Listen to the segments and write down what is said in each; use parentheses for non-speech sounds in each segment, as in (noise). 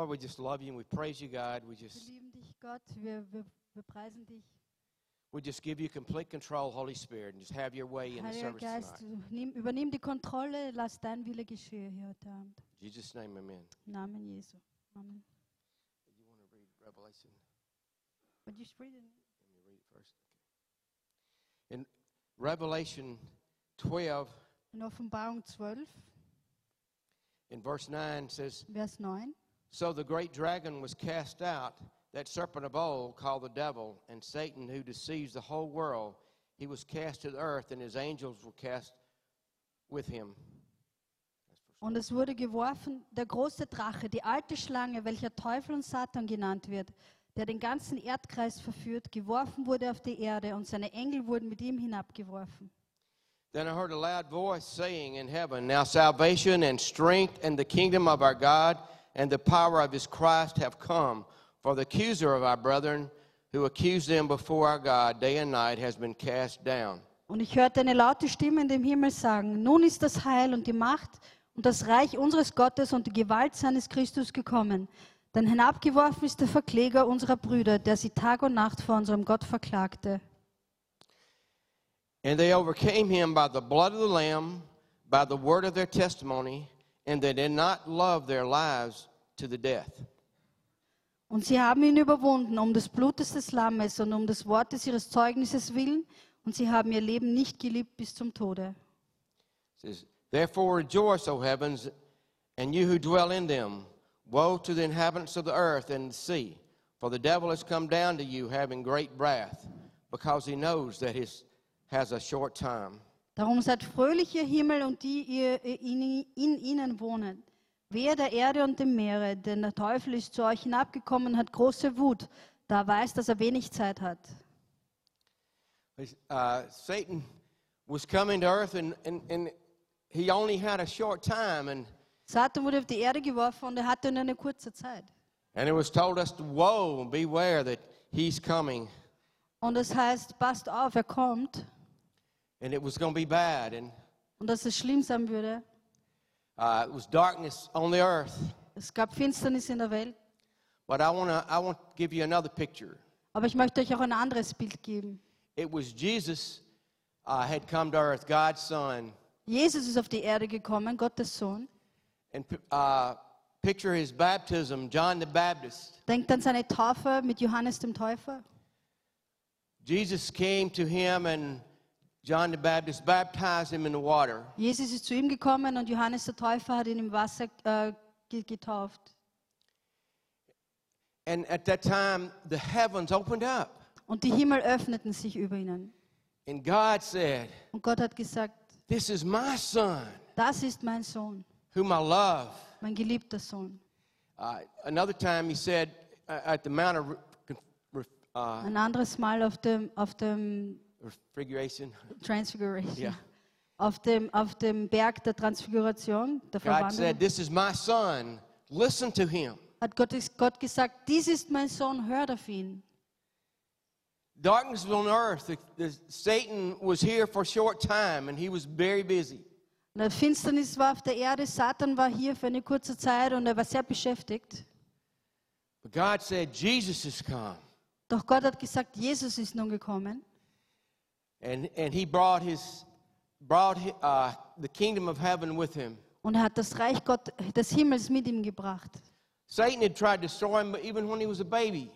Lord, we just love you and we praise you, God. We Wir just lieben dich, Gott. Wir, wir, wir preisen dich. we just give you complete control, Holy Spirit, and just have your way in the Heiliger service Geist, tonight. nimm, übernimm die Kontrolle. Lass dein Wille geschehen hier heute Abend. In Jesus' name, amen. Im Namen Jesu. Amen. You want to read Revelation? Would you read it? Let me read it first. Okay. In Revelation 12, In Offenbarung 12, in verse 9, says, Vers 9. So the great dragon was cast out, that serpent of old called the devil, and Satan, who deceives the whole world. He was cast to the earth, and his angels were cast with him. Und es wurde geworfen, der große Drache, die alte Schlange, welcher Teufel und Satan genannt wird, der den ganzen Erdkreis verführt, geworfen wurde auf die Erde und seine Engel wurden mit ihm hinabgeworfen. Then I heard a loud voice saying in heaven, Now salvation and strength and the kingdom of our God and the power of his Christ have come. For the accuser of our brethren, who accused them before our God day and night, has been cast down. Und ich hörte eine laute Stimme in dem Himmel sagen, nun ist das Heil und die Macht und das Reich unseres Gottes und die Gewalt seines Christus gekommen. Denn hinabgeworfen ist der Verkläger unserer Brüder, der sie Tag und Nacht vor unserem Gott verklagte. And they overcame him by the blood of the Lamb, by the word of their testimony, and they did not love their lives to the death. Und sie haben ihn überwunden um des Blutes des Lammes und um des Wortes ihres Zeugnisses willen, und sie haben ihr Leben nicht geliebt bis zum Tode. It says, Therefore rejoice, O heavens, and you who dwell in them. Woe to the inhabitants of the earth and the sea, for the devil has come down to you having great wrath, because he knows that he has a short time. Darum seid fröhlich, ihr Himmel und die ihr in, in ihnen wohnen. Wehe der Erde und dem Meere, denn der Teufel ist zu euch hinabgekommen und hat große Wut, da er weiß, dass er wenig Zeit hat. Uh, Satan was coming to earth, and, and, and he only had a short time, and, Satan wurde auf die Erde geworfen und er hatte nur eine kurze Zeit. and it was told us to woe, beware that he's coming, Und das heißt, passt auf, er kommt and it was going to be bad, and und dass es schlimm sein würde. uh, it was darkness on the earth. Es gab Finsternis in der Welt. But I want to I want to give you another picture. Aber ich möchte euch auch ein anderes Bild geben. It was Jesus uh, had come to earth, God's Son, Jesus ist auf die Erde gekommen, Gottes Sohn. and uh, picture his baptism, John the Baptist. Denkt an seine Taufe mit Johannes dem Täufer. Jesus came to him, and John the Baptist baptized him in the water. Jesus ist zu ihm gekommen und Johannes der Täufer hat ihn im Wasser äh, getauft. And at that time, the heavens opened up, Und die Himmel öffneten sich über ihnen. and God said, Und Gott hat gesagt, "This is my Son, das ist mein Sohn, whom I love." mein geliebter Sohn. Uh, another time, he said uh, at the Mount of uh, Ein anderes Mal auf dem, auf dem Transfiguration. Yeah. Auf, dem, auf dem Berg der Transfiguration, der God said, "This is my Son. Listen to him." hat Gott, Gott gesagt, dies ist mein Sohn, hört auf ihn. Darkness was on earth. The, the, Satan was here for a short time, and he was very busy. Der Finsternis war auf der Erde, Satan war hier für eine kurze Zeit und er war sehr beschäftigt. But God said, Jesus has come, Doch Gott hat gesagt, Jesus ist nun gekommen and, and he brought, his, brought uh, the kingdom of heaven with him. und er hat das Reich Gott, des Himmels mit ihm gebracht. Satan had tried to destroy him even when he was a baby,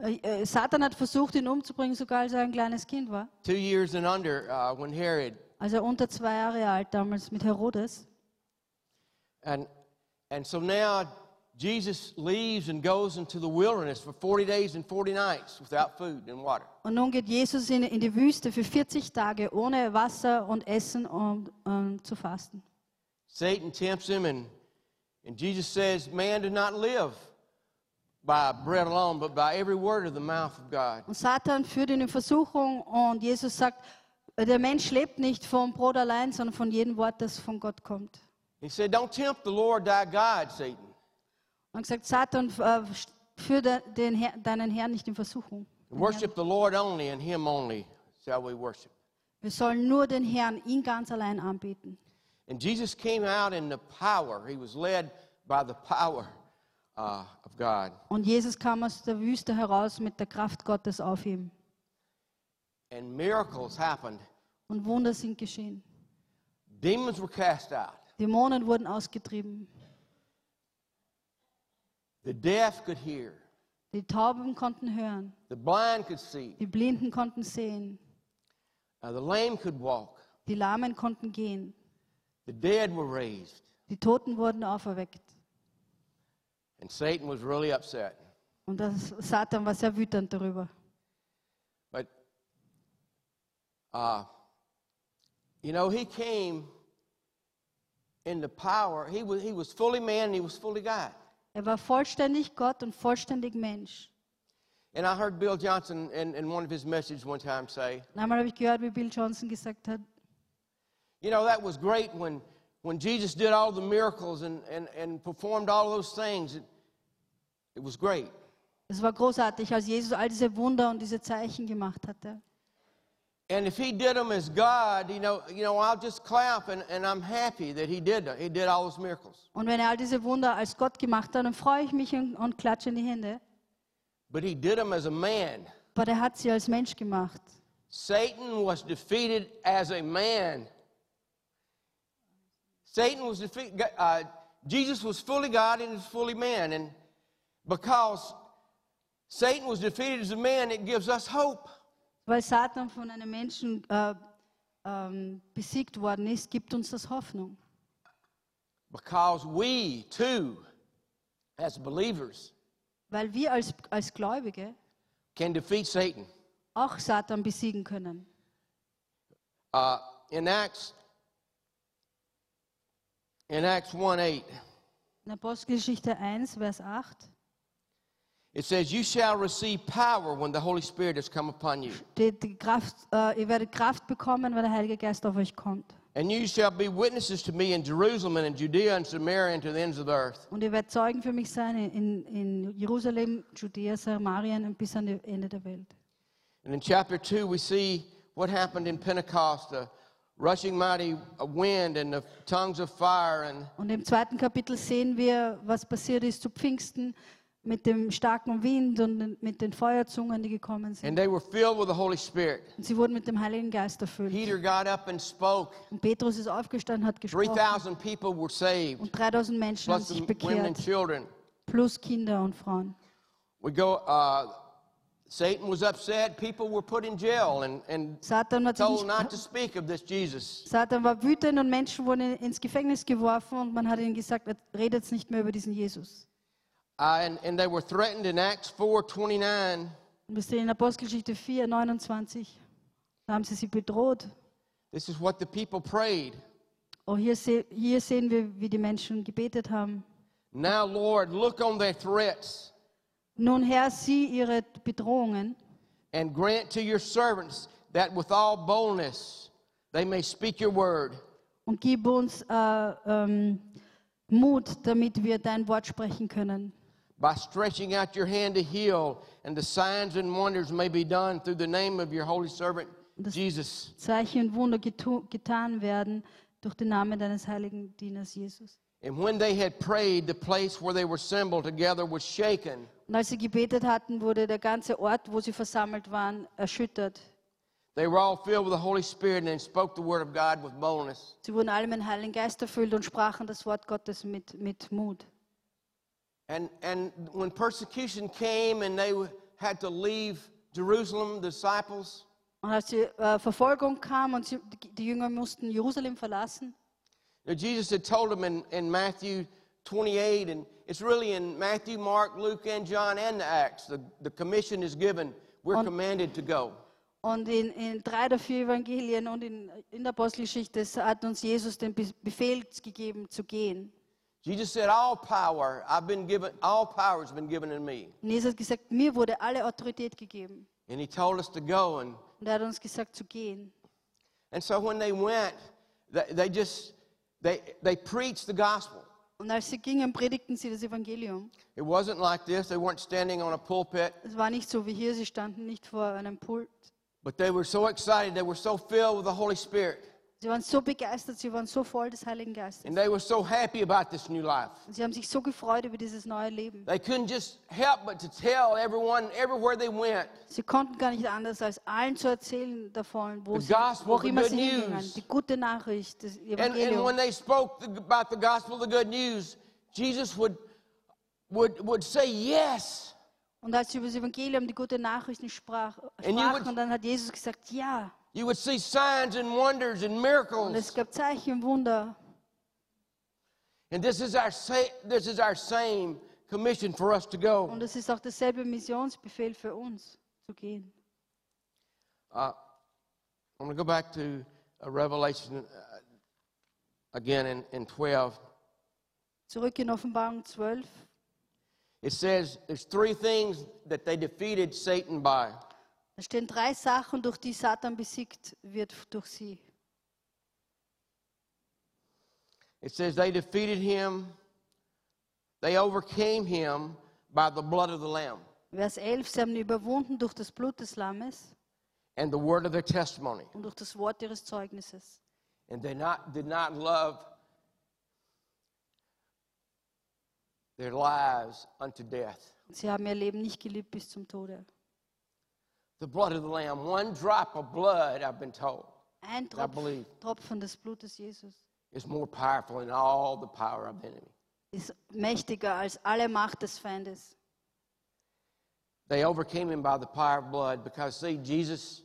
Äh, äh, Satan hat versucht, ihn umzubringen, sogar als er ein kleines Kind war. two years and under, uh, when Herod. Also unter zwei Jahre alt damals mit Herodes. And, and so now Jesus leaves and goes into the wilderness for 40 days and 40 nights without food and water. Und nun geht Jesus in, in die Wüste für 40 Tage ohne Wasser und Essen und ähm, zu fasten. Satan tempts him, and, and Jesus says, Man does not live by bread alone, but by every word of the mouth of God. Und Satan führt ihn in Versuchung und Jesus sagt, der Mensch lebt nicht vom Brot allein, sondern von jedem Wort, das von Gott kommt. He said, Don't tempt the Lord thy God, Satan. Und gesagt, Satan, äh, führe de- den Herr, deinen Herrn nicht in Versuchung. Worship the Lord only, and him only shall we worship. Wir sollen nur den Herrn, ihn ganz allein anbeten. And Jesus came out in the power. He was led by the power uh, of God. Und Jesus kam aus der Wüste heraus mit der Kraft Gottes auf ihm. And miracles happened. Und Wunder sind geschehen. Demons were cast out. Dämonen wurden ausgetrieben. The deaf could hear. Die Tauben konnten hören. The blind could see. Die Blinden konnten sehen. Uh, the lame could walk. Die Lahmen konnten gehen. The dead were raised. Die Toten wurden auferweckt. And Satan was really upset. Und das Satan war sehr wütend darüber. But, uh, you know, he came in the power. He was, he was fully man and he was fully God. Er war vollständig Gott und vollständig Mensch. And I heard Bill Johnson in, in one of his messages one time say, einmal habe ich gehört, wie Bill Johnson gesagt hat, you know, that was great when, when Jesus did all the miracles and, and, and performed all those things. It, it was great. es war großartig, als Jesus all diese Wunder und diese Zeichen gemacht hatte. And if he did them as God, you know, you know, I'll just clap and, and I'm happy that he did he did all those miracles. Und wenn er all diese Wunder als Gott gemacht hat, dann freue ich mich und, und klatsche in die Hände. But he did them as a man. Aber er hat sie als Mensch gemacht. Satan was defeated as a man. Satan was defeated. Uh, Jesus was fully God and was fully man. And because Satan was defeated as a man, it gives us hope. Weil Satan von einem Menschen äh, ähm, besiegt worden ist, gibt uns das Hoffnung. Because we, too, as believers, Weil wir als, als Gläubige can defeat Satan. auch Satan besiegen können. Uh, in Acts, in Acts 1 8, In Apostelgeschichte 1, Vers 8 it says, You shall receive power when the Holy Spirit has come upon you. steht, die Kraft, äh, ihr werdet Kraft bekommen, wenn der Heilige Geist auf euch kommt. And you shall be witnesses to me in Jerusalem and in Judea and Samaria and to the ends of the earth. Und ihr werdet Zeugen für mich sein in, in Jerusalem, Judäa, Samarien und bis an das Ende der Welt. And in chapter 2, we see what happened in Pentecost the rushing mighty wind and the tongues of fire. And, Und im zweiten Kapitel sehen wir, was passiert ist zu Pfingsten mit dem starken Wind und mit den Feuerzungen, die gekommen and sind. they were filled with the Holy Spirit. Und sie wurden mit dem Heiligen Geist erfüllt. Peter got up and spoke. Und Petrus ist aufgestanden, hat gesprochen. 3,000 people were saved, Und 3000 Menschen haben sich the women and bekehrt, children. plus Kinder und Frauen. We go, uh, Satan was upset. People were put in jail and, and told not to speak of this Jesus. Satan war wütend und Menschen wurden ins Gefängnis geworfen und man hat ihnen gesagt, redet nicht mehr über diesen Jesus. Uh, and, and they were threatened in Acts 4.29. Und wir sehen in Apostelgeschichte 4, 29, da haben sie sie bedroht. This is what the people prayed. Oh, hier, se hier sehen wir, wie die Menschen gebetet haben. Now, Lord, look on their threats Nun Herr, sieh ihre Bedrohungen and grant to your servants that with all boldness they may speak your word. und gib uns äh, ähm, Mut, damit wir dein Wort sprechen können. By stretching out your hand to heal, and the signs and wonders may be done through the name of your holy servant, Das- Jesus. Zeichen und Wunder getan werden durch den Namen deines heiligen Dieners Jesus. And when they had prayed, the place where they were assembled together was shaken, Und als sie gebetet hatten, wurde der ganze Ort, wo sie versammelt waren, erschüttert. They were all filled with the Holy Spirit and they spoke the word of God with boldness. Sie wurden alle mit dem Heiligen Geist erfüllt und sprachen das Wort Gottes mit, mit Mut. And, and when persecution came and they had to leave Jerusalem, the disciples, Und als die äh, Verfolgung kam und sie, die, Jünger mussten Jerusalem verlassen, Jesus had told them in, in Matthew 28, and it's really in Matthew, Mark, Luke, and John, and the Acts. The, the commission is given. We're On- commanded to go. Und in, in drei der vier Evangelien und in, in der Apostelgeschichte hat uns Jesus den Be- Befehl gegeben zu gehen. Jesus said, All power, I've been given, all power has been given in me. Und Jesus hat gesagt, mir wurde alle Autorität gegeben. And he told us to go. And, Und er hat uns gesagt zu gehen. and so when they went, they, they just, they, they preached the gospel. Und als sie gingen, predigten sie das Evangelium. It wasn't like this. They weren't standing on a pulpit, Es war nicht so wie hier, sie standen nicht vor einem Pult. but they were so excited. They were so filled with the Holy Spirit. Sie waren so begeistert, sie waren so voll des Heiligen Geistes. And they were so happy about this new life. Sie haben sich so gefreut über dieses neue Leben. They couldn't just help but to tell everyone everywhere they went. Sie konnten gar nicht anders, als allen zu erzählen davon, wo, The sie, gospel, wo auch immer sie hingingen. news. Die gute Nachricht, das And, and when Evangelium. they spoke about the gospel, the good news, Jesus would, would, would say yes. Und als sie über das Evangelium, die gute Nachrichten sprach, sprachen, would- dann hat Jesus gesagt, ja. You would see signs and wonders and Und miracles. es gab Zeichen Wunder. And this is our this is our same commission for us to go. Und es ist auch derselbe Missionsbefehl für uns, zu gehen. Uh, I'm going to go back to uh, Revelation uh, again in, in 12. Zurück in Offenbarung 12. It says there's three things that they defeated Satan by. Da stehen drei Sachen, durch die Satan besiegt wird durch sie. It says they defeated him, they overcame him by the blood of the Lamb Vers 11, sie haben ihn überwunden durch das Blut des Lammes and the word of their testimony. und durch das Wort ihres Zeugnisses. And they not, did not love their lives unto death. Sie haben ihr Leben nicht geliebt bis zum Tode. The blood of the Lamb, one drop of blood, I've been told, Ein I believe. Tropf, Tropfen des Blutes Jesus is more powerful than all the power of the enemy. ist mächtiger als alle Macht des Feindes. They overcame him by the power of blood because, see, Jesus,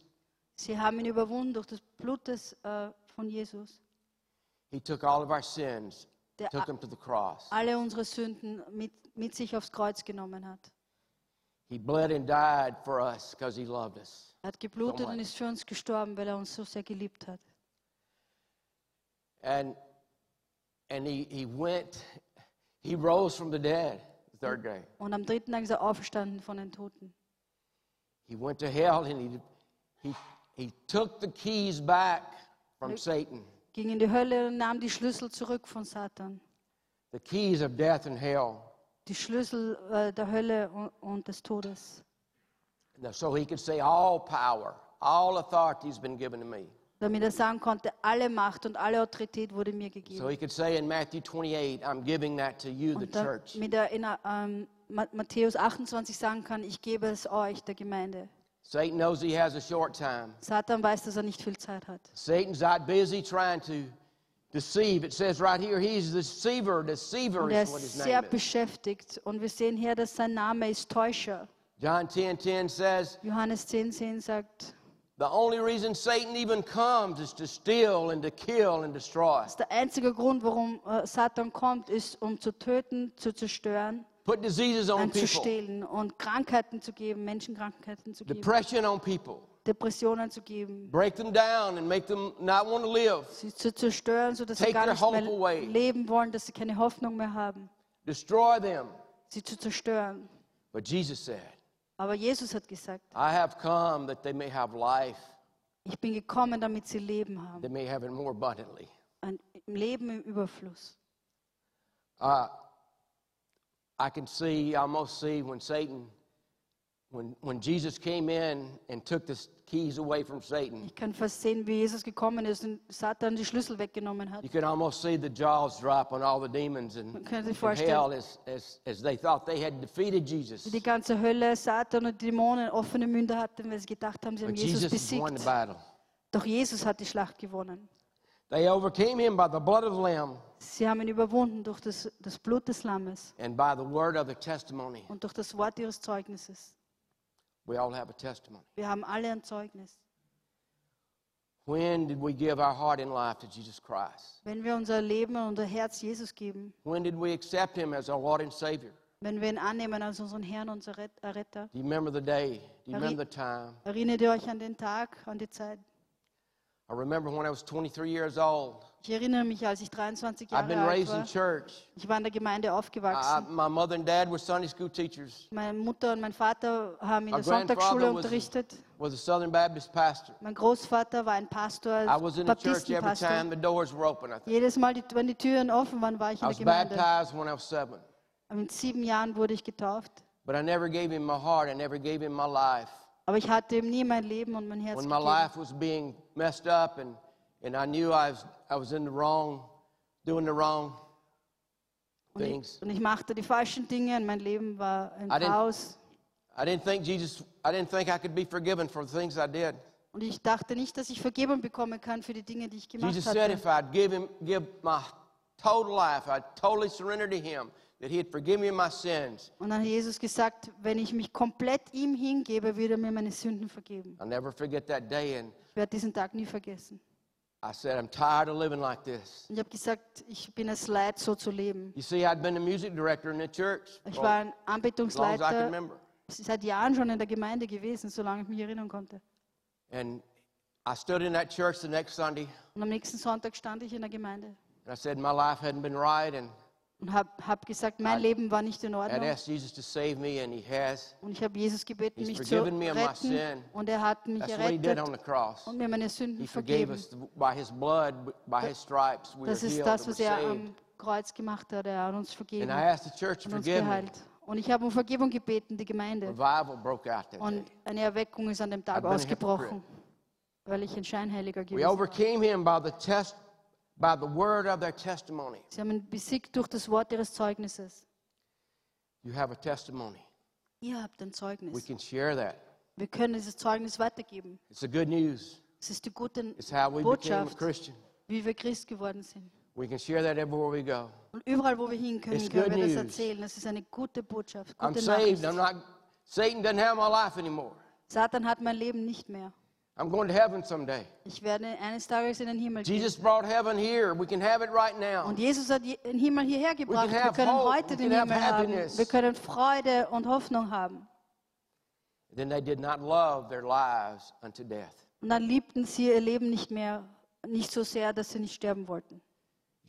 Sie haben ihn überwunden durch das Blut des, äh, von Jesus, he took all of our sins, der took them to the cross. alle unsere Sünden mit, mit sich aufs Kreuz genommen hat. He bled and died for us because he loved us. Er hat geblutet und ist für uns gestorben, weil er uns so sehr geliebt hat. And, and he, he went, he rose from the dead the third day. Und am dritten Tag ist er auferstanden von den Toten. He went to hell and he, he, he took the keys back from Satan, Ging in die Hölle und nahm die Schlüssel zurück von Satan. the keys of death and hell, Die Schlüssel äh, der Hölle und, und des Todes. so he could say, All power, all authority has been given to me. Damit er sagen konnte, alle Macht und alle Autorität wurde mir gegeben. So he could say in Matthew 28, I'm giving that to you, the Und church. damit er in ähm, Ma- Matthäus 28 sagen kann, ich gebe es euch, der Gemeinde. Satan knows he has a short time. Satan weiß, dass er nicht viel Zeit hat. Satan's out busy trying to deceive. It says right here, he's the deceiver. Deceiver Und er is what his ist sehr name is. beschäftigt. Und wir sehen hier, dass sein Name ist Täuscher. John 10 10 says, Johannes 10, 10 sagt, The only reason Satan even comes is to steal and to kill and destroy. der einzige Grund, warum äh, Satan kommt, ist, um zu töten, zu zerstören, Put diseases on und zu people, stehlen und Krankheiten zu geben, Menschenkrankheiten zu geben, depression on people, Depressionen zu geben, break them down and make them not want to live, sie zu zerstören, sodass sie Take gar their nicht mehr away. leben wollen, dass sie keine Hoffnung mehr haben, destroy them. sie zu zerstören. But Jesus said, Aber Jesus hat gesagt, I have come that they may have life, ich bin gekommen, damit sie Leben haben. they may have it more abundantly. Ein Leben im Überfluss. Uh, I can see, almost see when Satan, when, when Jesus came in and took the keys away from Satan, Ich kann fast sehen, wie Jesus gekommen ist und Satan die Schlüssel weggenommen hat. you can almost see the jaws drop on all the demons and, Man kann sich and vorstellen. hell as, as, as they thought they had defeated Jesus. Die ganze Hölle, Satan und Dämonen offene Münder hatten, weil sie gedacht haben, sie haben But Jesus Jesus won the besiegt. battle. Doch Jesus hat die Schlacht gewonnen. They overcame him by the blood of the Lamb Sie haben ihn überwunden durch das, das Blut des Lammes and by the word of the testimony. und durch das Wort ihres Zeugnisses. We all have a testimony. Wir haben alle ein Zeugnis. When did we give our heart and life to Jesus Christ? Wenn wir unser Leben und unser Herz Jesus geben, When did we accept him as our Lord and Savior? wenn wir ihn annehmen als unseren Herrn, unser Rett- äh, Erretter, Do you remember the day? Do you remember the time? erinnert ihr euch an den Tag, an die Zeit? I remember when I was 23 years old. Ich erinnere mich, als ich 23 I've Jahre been alt raised in war. church. Ich war in der Gemeinde I, aufgewachsen. my mother and dad were Sunday school teachers. Meine Mutter und mein Vater haben in My der Sonntagsschule grandfather was, unterrichtet. was a Southern Baptist pastor. Mein Großvater war ein Pastor, I was in the church every Baptistenpastor. time the doors were open. I, think. Jedes Mal, die, wenn die Türen offen waren, war ich I in was der Gemeinde. baptized when I was seven. Mit sieben Jahren wurde ich getauft. But I never gave him my heart. I never gave him my life. Aber ich hatte ihm nie mein Leben und mein Herz When my gegeben. life was being messed up and, and I knew I was, I was in the wrong, doing the wrong Und ich, things. und ich machte die falschen Dinge und mein Leben war ein I didn't- Chaos. I didn't think Jesus, I didn't think I could be forgiven for the things I did. Und ich dachte nicht, dass ich Vergebung bekommen kann für die Dinge, die ich gemacht Jesus said if I'd give him, give my total life, I'd totally surrender to him, that he'd forgive me my sins. Und dann hat Jesus gesagt, wenn ich mich komplett ihm hingebe, wird er mir meine Sünden vergeben. I'll never forget that day. And Ich werde diesen Tag nie vergessen. I said, I'm tired of living like this. Ich habe gesagt, ich bin es leid, so zu leben. You see, I'd been a music director in the church Ich war ein as long as I can Anbetungsleiter remember. seit Jahren schon in der Gemeinde gewesen, solange ich mich erinnern konnte. And I stood in that church the next Sunday, Und am nächsten Sonntag stand ich in der Gemeinde and I said my life hadn't been right, and und habe hab gesagt, mein I- Leben war nicht in Ordnung. has. Und ich habe Jesus gebeten, mich zu retten. Und er hat mich That's errettet und mir meine Sünden He vergeben. us by his blood, by his stripes. We Das ist das, was er am Kreuz gemacht hat. Er hat uns vergeben und uns geheilt. Und ich habe um Vergebung gebeten, die Gemeinde. Und eine Erweckung ist an dem Tag ausgebrochen, weil ich ein Scheinheiliger We gewesen war. By the word of their testimony. Sie haben besiegt durch das Wort ihres Zeugnisses. You have a testimony. Ihr habt ein We Zeugnis. can share that. Wir können dieses Zeugnis weitergeben. It's the good news. Es ist die gute It's how we became a Botschaft, Christian. wie wir Christ geworden sind. We can share that everywhere we go. Und überall, wo wir hin können, It's können good wir das news. erzählen. Das ist eine gute Botschaft, I'm gute saved. Nachricht. I'm not. Satan doesn't have my life anymore. Satan hat mein Leben nicht mehr. I'm going to heaven someday. Ich werde eines Tages in den Himmel gehen. Jesus brought heaven here. We can have it right now. Und Jesus hat den Himmel hierher gebracht. Wir können hope. heute den Himmel haben. Wir können Freude und Hoffnung haben. Then they did not love their lives unto death. Und dann liebten sie ihr Leben nicht mehr, nicht so sehr, dass sie nicht sterben wollten.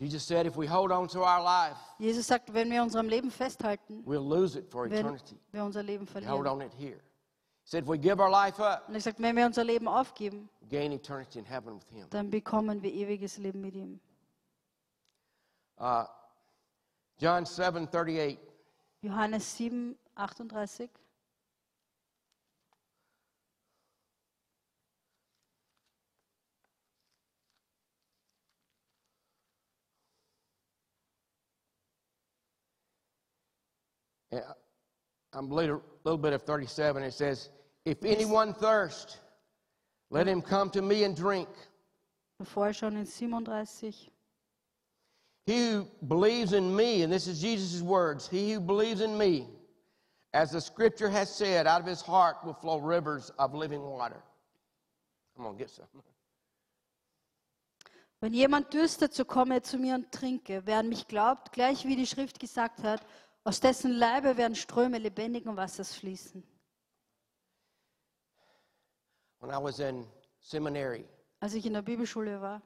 Jesus said, if we hold on to our life, Jesus sagt, wenn wir unserem Leben festhalten, we'll lose it for eternity. wir unser Leben We hold verlieren. on it here. He said, if we give our life up, Und er sagt, wenn wir unser Leben aufgeben, gain eternity in heaven with Him. dann bekommen wir ewiges Leben mit ihm. Uh, John 7 38. Johannes 7, 38. Yeah, I'm a little, little bit of 37. It says, If anyone thirst, let him come to me and drink. Bevor er schon in 37. He who believes in me, and this is Jesus' words, he who believes in me, as the scripture has said, out of his heart will flow rivers of living water. I'm going to get some. Wenn jemand dürstet, so komme er zu mir und trinke. Wer an mich glaubt, gleich wie die Schrift gesagt hat, aus dessen Leibe werden Ströme lebendigen Wassers fließen. When I was in seminary, Als ich in der Bibelschule war,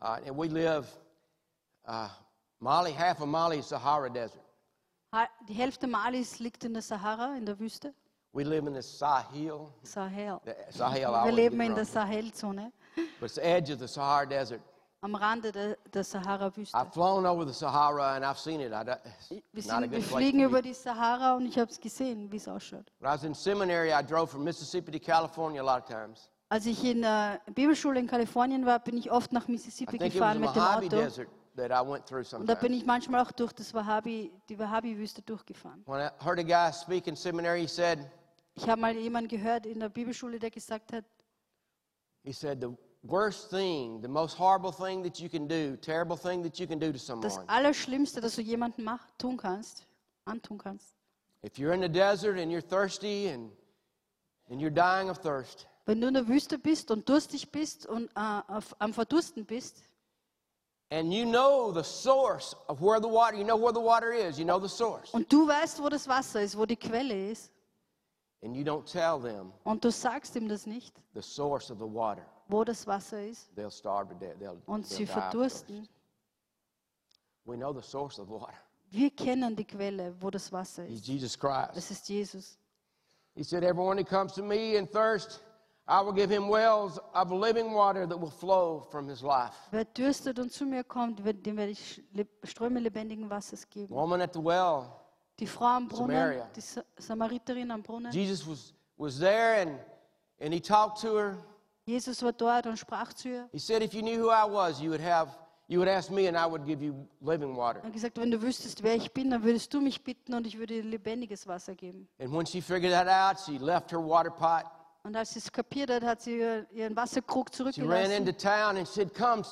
uh, and we live, uh, Mali, half of Mali is Sahara Desert. die Hälfte Malis liegt in der Sahara, in der Wüste, We live in the Sahel. Sahel. The Sahel, Wir leben in der. Sahelzone, But it's the edge of the Sahara Desert. Am Rande der, der Sahara-Wüste. I've flown over the Sahara and I've seen it. I, don't- Wir, it's not a sind, wir good place fliegen to über be. die Sahara und ich habe es gesehen, wie es ausschaut. When I was in seminary, I drove from Mississippi to California a lot of times. Als ich in der Bibelschule in Kalifornien war, bin ich oft nach I Mississippi think it was gefahren the mit dem Mojave Auto. Desert that I went through Und da bin sometimes. ich manchmal auch durch das Wahhabi, die Wahhabi-Wüste durchgefahren. When I heard a guy speak in seminary, he said, Ich habe mal jemanden gehört in der Bibelschule, der gesagt hat, he said, the worst thing, the most horrible thing that you can do, terrible thing that you can do to someone. das Allerschlimmste, das du jemandem mach, tun kannst, antun kannst, if you're in the desert and you're thirsty and, and you're dying of thirst, wenn du in der Wüste bist und durstig bist und äh, auf, am Verdursten bist and you know the source of where the water, you know where the water is, you know the source, und du weißt, wo das Wasser ist, wo die Quelle ist and you don't tell them und du sagst ihm das nicht, the source of the water, wo das Wasser ist they'll starve to death. They'll, und they'll sie die verdursten. We know the source of water. Wir kennen die Quelle, wo das Wasser ist. Jesus Christ. Das ist Jesus. He said, Everyone who comes to me in thirst, I will give him wells of living water that will flow from his life. Wer dürstet und zu mir kommt, wird- dem werde ich Ströme lebendigen Wassers geben. Woman at the well, Die Frau am Brunnen, Samaria. die Sa Samariterin am Brunnen. Jesus was, was there and, and he talked to her. Jesus war dort und sprach zu ihr. He said, If you knew who I was, you would have you would ask me and I would give you living water. Er hat gesagt, wenn du wüsstest, wer ich bin, dann würdest du mich bitten und ich würde dir lebendiges Wasser geben. And when she figured that out, she left her water pot. Und als sie es kapiert hat, hat sie ihr- ihren Wasserkrug She ran zurückgelassen, into town and said, Come,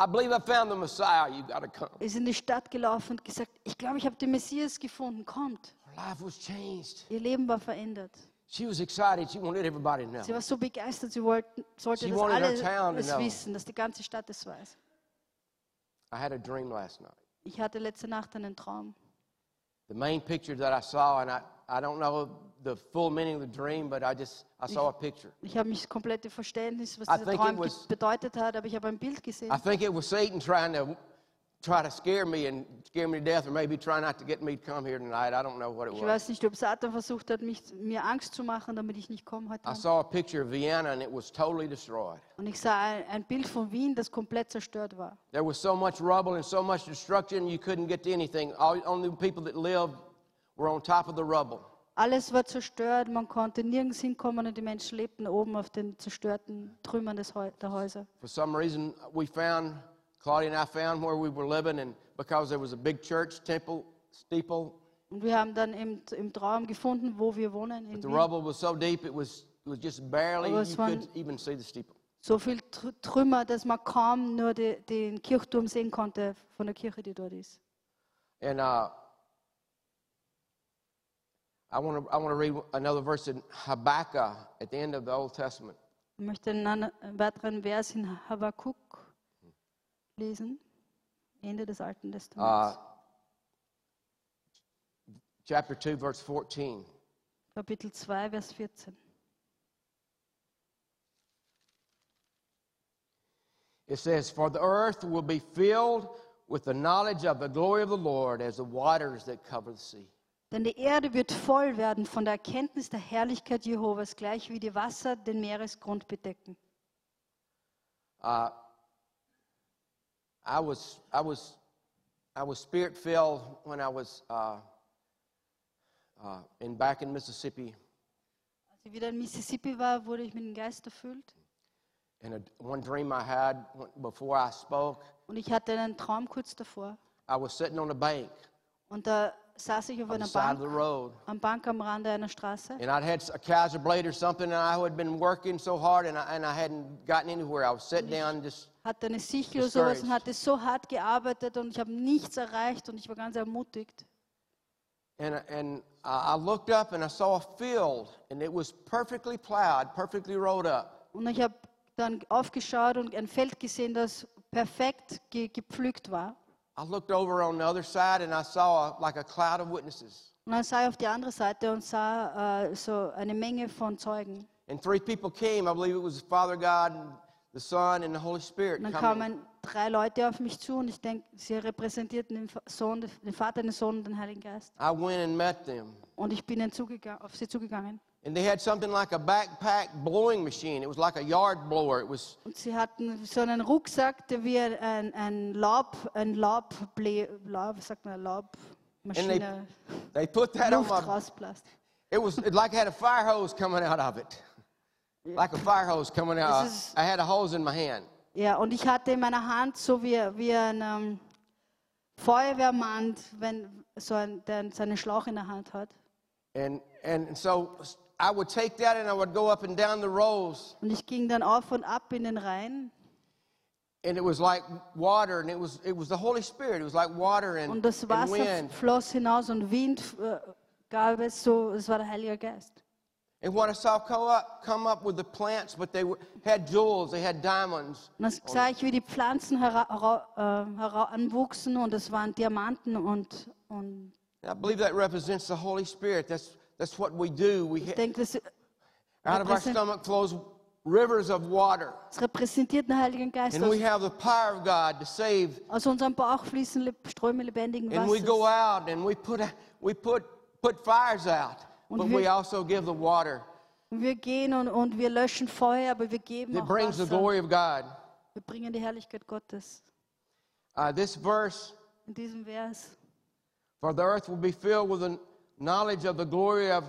I believe I found the Messiah. You got to come. ist in die Stadt gelaufen und gesagt, ich glaube, ich habe den Messias gefunden, kommt. Her life was changed. Ihr Leben war verändert. She was excited. She wanted everybody to know. Sie war so begeistert, sie wollte, sollte, She dass wanted her alle town to es know. wissen, dass die ganze Stadt es weiß. I had a dream last night. Ich hatte letzte Nacht einen Traum. The main picture that I saw, and I, I don't know the full meaning of the dream, but I just I saw a picture. Ich habe nicht das komplette Verständnis, was I dieser think Traum was- bedeutet hat, aber ich habe ein Bild gesehen. I think it was Satan trying to try to scare me and scare me to death, or maybe try not to get me to come here tonight. I don't know what it Ich was. weiß nicht, ob Satan versucht hat, mich, mir Angst zu machen, damit ich nicht komme heute. I saw a picture of Vienna, and it was totally destroyed. Und ich sah ein, ein Bild von Wien, das komplett zerstört war. There was so much rubble and so much destruction, you couldn't get to anything. All, only the people that lived were on top of the rubble. Alles war zerstört, man konnte nirgends hinkommen und die Menschen lebten oben auf den zerstörten Trümmern des der Häuser. For some reason, we found, Claudia and I found where we were living, and because there was a big church temple steeple, Und wir haben dann im, im Traum gefunden, wo wir wohnen. In the Wien. rubble was so deep it was, it was just barely, Aber you waren- could even see the steeple. So viel Tr- Trümmer, dass man kaum nur die, den Kirchturm sehen konnte von der Kirche, die dort ist. And uh, I want to I want to read another verse in Habakkuk at the end of the Old Testament. Ich möchte einen weiteren Vers in Habakkuk lesen, Ende des Alten Uh, Testaments, chapter 2, verse 14. Kapitel 2, Vers 14. It says, For the earth will be filled with the knowledge of the glory of the Lord as the waters that cover the sea. Denn die Erde wird voll werden von der Erkenntnis der Herrlichkeit Jehovas, gleich wie die Wasser den Meeresgrund bedecken. Uh, I was I was I was spirit filled when I was uh, uh, in back in Mississippi, Als ich wieder in Mississippi war, wurde ich mit dem Geist erfüllt. and a, one dream I had before I spoke, Und ich hatte einen Traum kurz davor. I was sitting on a bank Und da saß ich auf on the einer side of the Bank, road, am Bank am Rande einer Straße. and I'd had a Kaiser blade or something, and I had been working so hard, and I, and I hadn't gotten anywhere. I was sitting down, just hatte eine Sichel oder sowas und hatte so hart gearbeitet und ich habe nichts erreicht und ich war ganz ermutigt. And, and I I looked up and I saw a field, and it was perfectly plowed, perfectly rolled up. Und ich habe dann aufgeschaut und ein Feld gesehen, das perfekt ge gepflügt war. I looked over on the other side and I saw a, like a cloud of witnesses. Und dann sah ich auf die andere Seite und sah äh, so eine Menge von Zeugen. And three people came. I believe it was Father God, and the Son, and the Holy Spirit. Und dann coming. kamen drei Leute auf mich zu und ich denke, sie repräsentierten den, Sohn, den Vater, den Sohn und den Heiligen Geist. I went and met them. Und ich bin ihnen zugegangen, auf sie zugegangen. And they had something like a backpack blowing machine. It was like a yard blower. It was, Und sie hatten so einen Rucksack, der wie ein, ein Laub, ein Laub, was sagt man, Laubmaschine, they put that on my. rausblasst. It was it like it had a fire hose coming out of it. Like a fire hose coming out. This is- I had a hose in my hand. Ja, und ich hatte in meiner Hand so wie, wie ein ähm, Feuerwehrmann, wenn so ein, der seinen Schlauch in der Hand hat. And, and so I would take that and I would go up and down the rows. Und ich ging dann auf und ab in den Rhein. And it was like water, and it was, it was the Holy Spirit. It was like water and, Und das and Wasser wind. floss hinaus und Wind äh, gab es so, es war der Heilige Geist. And what I saw come up, come up with the plants, but they were, had jewels, they had diamonds. Und dann sah ich, wie die Pflanzen hera hera äh, heranwuchsen und es waren Diamanten und, und And I believe that represents the Holy Spirit. That's, that's what we do. We ich denke, das, out of our stomach flows rivers of water. das repräsentiert den Heiligen Geist. And we have the power of God to save. aus unserem Bauch fließen Ströme lebendigen And we go out and we put, we put, put fires out. Und But wir- we also give the water wir gehen und, und wir löschen Feuer, aber wir geben auch brings the glory of God. Wir bringen die Herrlichkeit Gottes. Uh, this verse In diesem Vers. For the earth will be filled with the knowledge of the glory of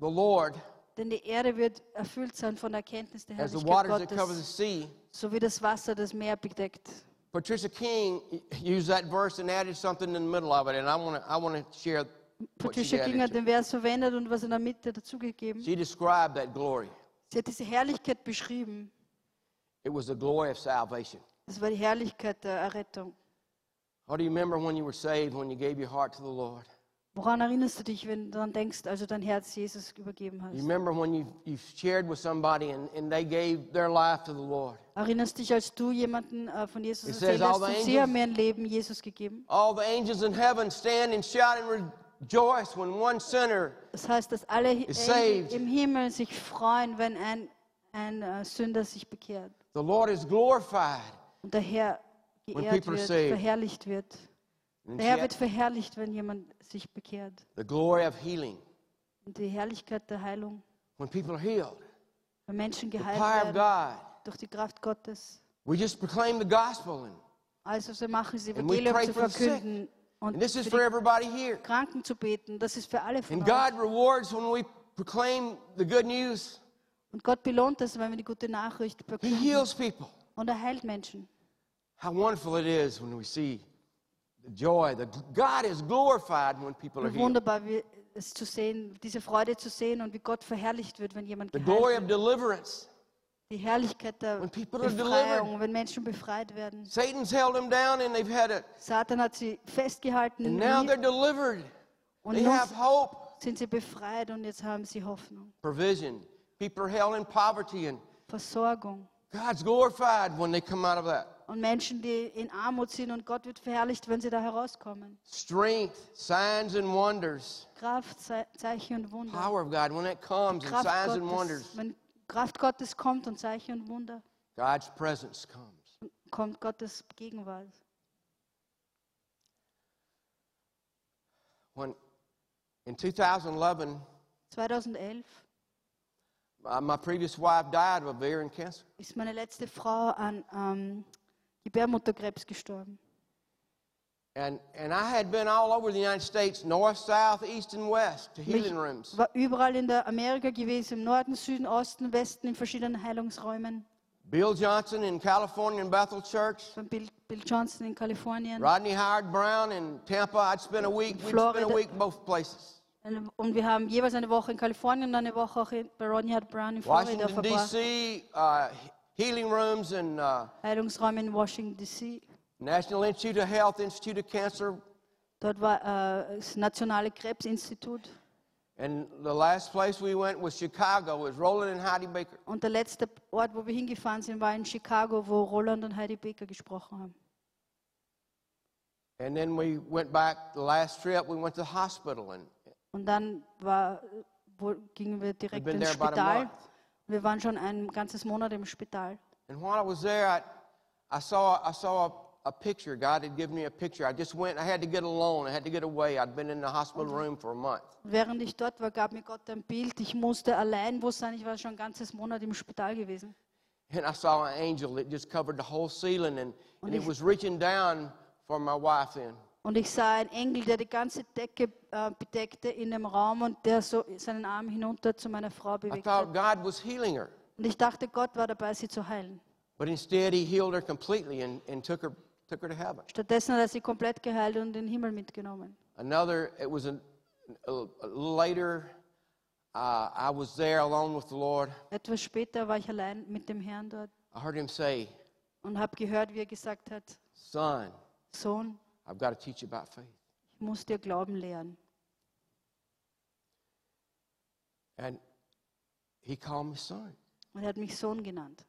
the Lord. Denn die Erde wird erfüllt sein von der Erkenntnis der as the Herrlichkeit waters that cover the Gottes, sea. so wie das Wasser das Meer bedeckt. Patricia King used that verse and added something in the middle of it, and I want to I want to share what she Patricia King hat den Vers verwendet und was in der Mitte dazugegeben. She described that glory. Sie hat diese Herrlichkeit beschrieben. It was the glory of salvation. Das war die Herrlichkeit der Errettung. How do you remember when you were saved, when you gave your heart to the Lord? Woran erinnerst du dich, wenn du daran denkst, als du dein Herz Jesus übergeben You hast? remember when you, you shared with somebody and, and they gave their life to the Lord? Erinnerst dich, als du jemanden äh, von Jesus It erzählt says all hast the sie angels- haben ihr Leben Jesus gegeben? All the angels in heaven stand and shout and rejoice when one sinner Das heißt, dass alle Hi- Is Engel saved. im Himmel sich freuen, wenn ein, ein äh, Sünder sich bekehrt the Lord is glorified. und der Herr When geehrt people are wird, saved. verherrlicht wird. Der Herr wird verherrlicht, wenn jemand sich bekehrt. the glory of healing. Und die Herrlichkeit der Heilung, When people are healed, wenn Menschen the geheilt power of werden God. durch die Kraft Gottes. We just proclaim the gospel, and, Also sie machen we Evangelium zu the verkünden und and this is für for die everybody here. Kranken zu beten. Das ist für alle von And uns. God rewards when we proclaim the good news. Und Gott belohnt das, wenn wir die gute Nachricht He bekommen. heals people. Und er heilt Menschen. How wonderful it is when we see the joy. The, God is glorified when people are wunderbar, es zu sehen, diese Freude zu sehen und wie Gott verherrlicht wird, wenn jemand The glory of deliverance. Die Herrlichkeit der When people are Befreiung, wenn Menschen befreit werden. Satan's held them down and they've had it. Satan hat sie festgehalten And now they're delivered. und They have hope. sind sie befreit und jetzt haben sie Hoffnung. Provision. People are held in poverty and Versorgung. God's glorified when they come out of that. Und Menschen, die in Armut sind und Gott wird verherrlicht, wenn sie da herauskommen. Strength, signs and wonders. Kraft, Ze- Zeichen und Wunder. Power of God, when it comes and signs and wonders, Gottes, wenn Kraft Gottes kommt und Zeichen und Wunder, God's presence comes. kommt Gottes Gegenwart. When in 2011, 2011 uh, Uh, my previous wife died of ovarian cancer. ist meine letzte Frau an ähm, Gebärmutterkrebs gestorben. And, and I had been all over the United States, north, south, east, and west, to healing rooms. war überall in der Amerika gewesen, im Norden, Süden, Osten, Westen, in verschiedenen Heilungsräumen. Bill Johnson in California in Bethel Church, Bill, Bill Johnson in California. Rodney Howard-Browne in Tampa. I'd spent a week, we'd spent a week both places. Und wir haben jeweils eine Woche in Kalifornien und eine Woche auch in, bei Ronnie Hart Brown in Florida Washington, verbracht. D.C., uh, healing rooms and uh, Heilungsräume in Washington, D.C. National Institute of Health, Institute of Cancer. Dort war äh, das Nationale Krebsinstitut. And the last place we went was Chicago, was Roland and Heidi Baker. Und der letzte Ort, wo wir hingefahren sind, war in Chicago, wo Roland und Heidi Baker gesprochen haben. And then we went back, the last trip, we went to the hospital. And Und dann war, wo, gingen wir direkt ins Spital. Wir waren schon ein ganzes Monat im Spital. And while I was there, I, I saw, I saw a, a picture. God had given me a picture. I just went, I had to get alone. I had to get away. I'd been in the hospital room for a month. Während ich dort war, gab mir Gott ein Bild. Ich musste allein wo sein. Ich war schon ein ganzes Monat im Spital gewesen. And I saw an angel that just covered the whole ceiling, and, and it was reaching down for my wife then. Und ich sah einen Engel, der die ganze Decke äh, bedeckte in dem Raum und der so seinen Arm hinunter zu meiner Frau bewegte. Und ich dachte, Gott war dabei, sie zu heilen. but instead He healed her completely and, and took, her, took her to heaven. Stattdessen hat er sie komplett geheilt und in den Himmel mitgenommen. Another, it was a, a, later, uh, I was there alone with the Lord. Etwas später war ich allein mit dem Herrn dort I heard Him say, und habe gehört, wie er gesagt hat, Son, Sohn, I've got to teach you about faith. ich muss dir Glauben lehren. And He called me son. Und er hat mich Sohn genannt.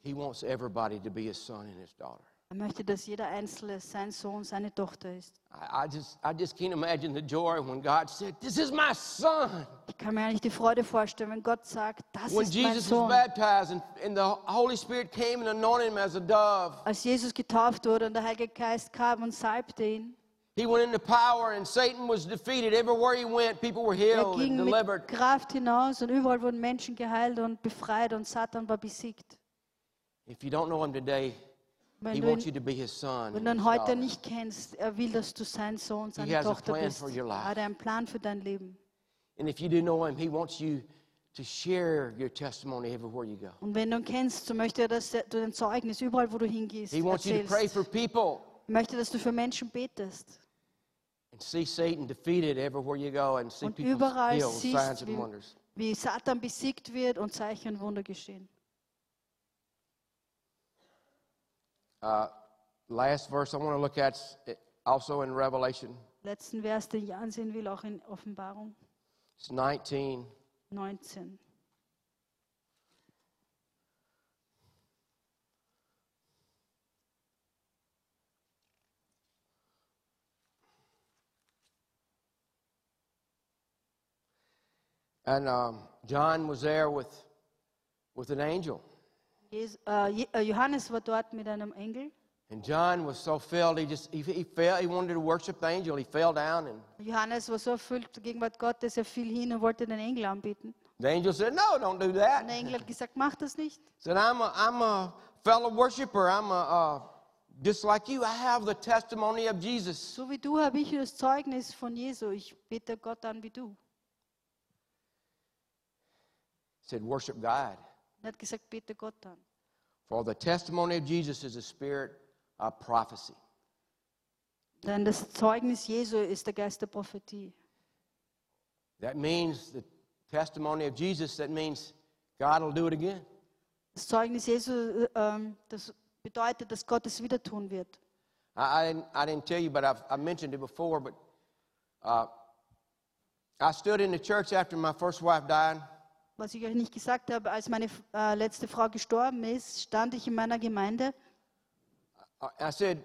He wants everybody to be His son and His daughter. Er möchte, dass jeder Einzelne sein Sohn, seine Tochter ist. I, I just, I just can't imagine the joy when God said, "This is my son." Ich kann mir eigentlich die Freude vorstellen, wenn Gott sagt, das When ist mein Jesus was Sohn. baptized and, and the Holy Spirit came and anointed him as a dove, Als Jesus getauft wurde und der Heilige Geist kam und salbte ihn, he went into power and Satan was defeated. Everywhere he went, people were er healed and ging delivered. mit Kraft hinaus und überall wurden Menschen geheilt und befreit und Satan war besiegt. If you don't know him today, Wenn he du wants you ihn, to be his son. wenn and du ihn heute nicht kennst, er will, dass du sein Sohn, seine Tochter bist. Er hat einen Plan für dein Leben. And if you do know him, he wants you to share your testimony everywhere you go. Und wenn du ihn kennst, so möchte er, dass du dein Zeugnis überall, wo du hingehst, He wants you to pray erzählst. for people Er möchte, dass du für Menschen betest. and see Satan defeated everywhere you go and see Und people überall healed, signs siehst, and wie, wonders. wie Satan besiegt wird und Zeichen und Wunder geschehen. Uh, last verse I want to look at also in Revelation. Letzten Vers, den ich ansehen will, auch in Offenbarung It's 19. 19. And um, John was there with, with an angel. Johannes war mit einem Engel. And John was so filled, he just, he, he fell, he wanted to worship the angel. He fell down and Johannes war so erfüllt der Gegenwart Gottes, er fiel hin und wollte den Engel anbeten. the angel said, no, don't do that. Und der Engel hat gesagt, mach das nicht. said, I'm a, I'm a fellow worshiper. I'm a, uh, just like you. I have the testimony of Jesus. So wie du habe ich das Zeugnis von Jesu. Ich bete Gott an wie du. said, worship God. Er hat gesagt, bete Gott an. For the testimony of Jesus is a spirit of prophecy. Denn das Zeugnis Jesu ist der Geist der Prophetie. That means the testimony of Jesus, that means God will do it again. Das Zeugnis Jesu, ähm, das bedeutet, dass Gott es wieder tun wird. I, I, didn't, I didn't tell you, but I've, I mentioned it before, but uh, I stood in the church after my first wife died. Was ich euch nicht gesagt habe, als meine äh, letzte Frau gestorben ist, stand ich in meiner Gemeinde I said,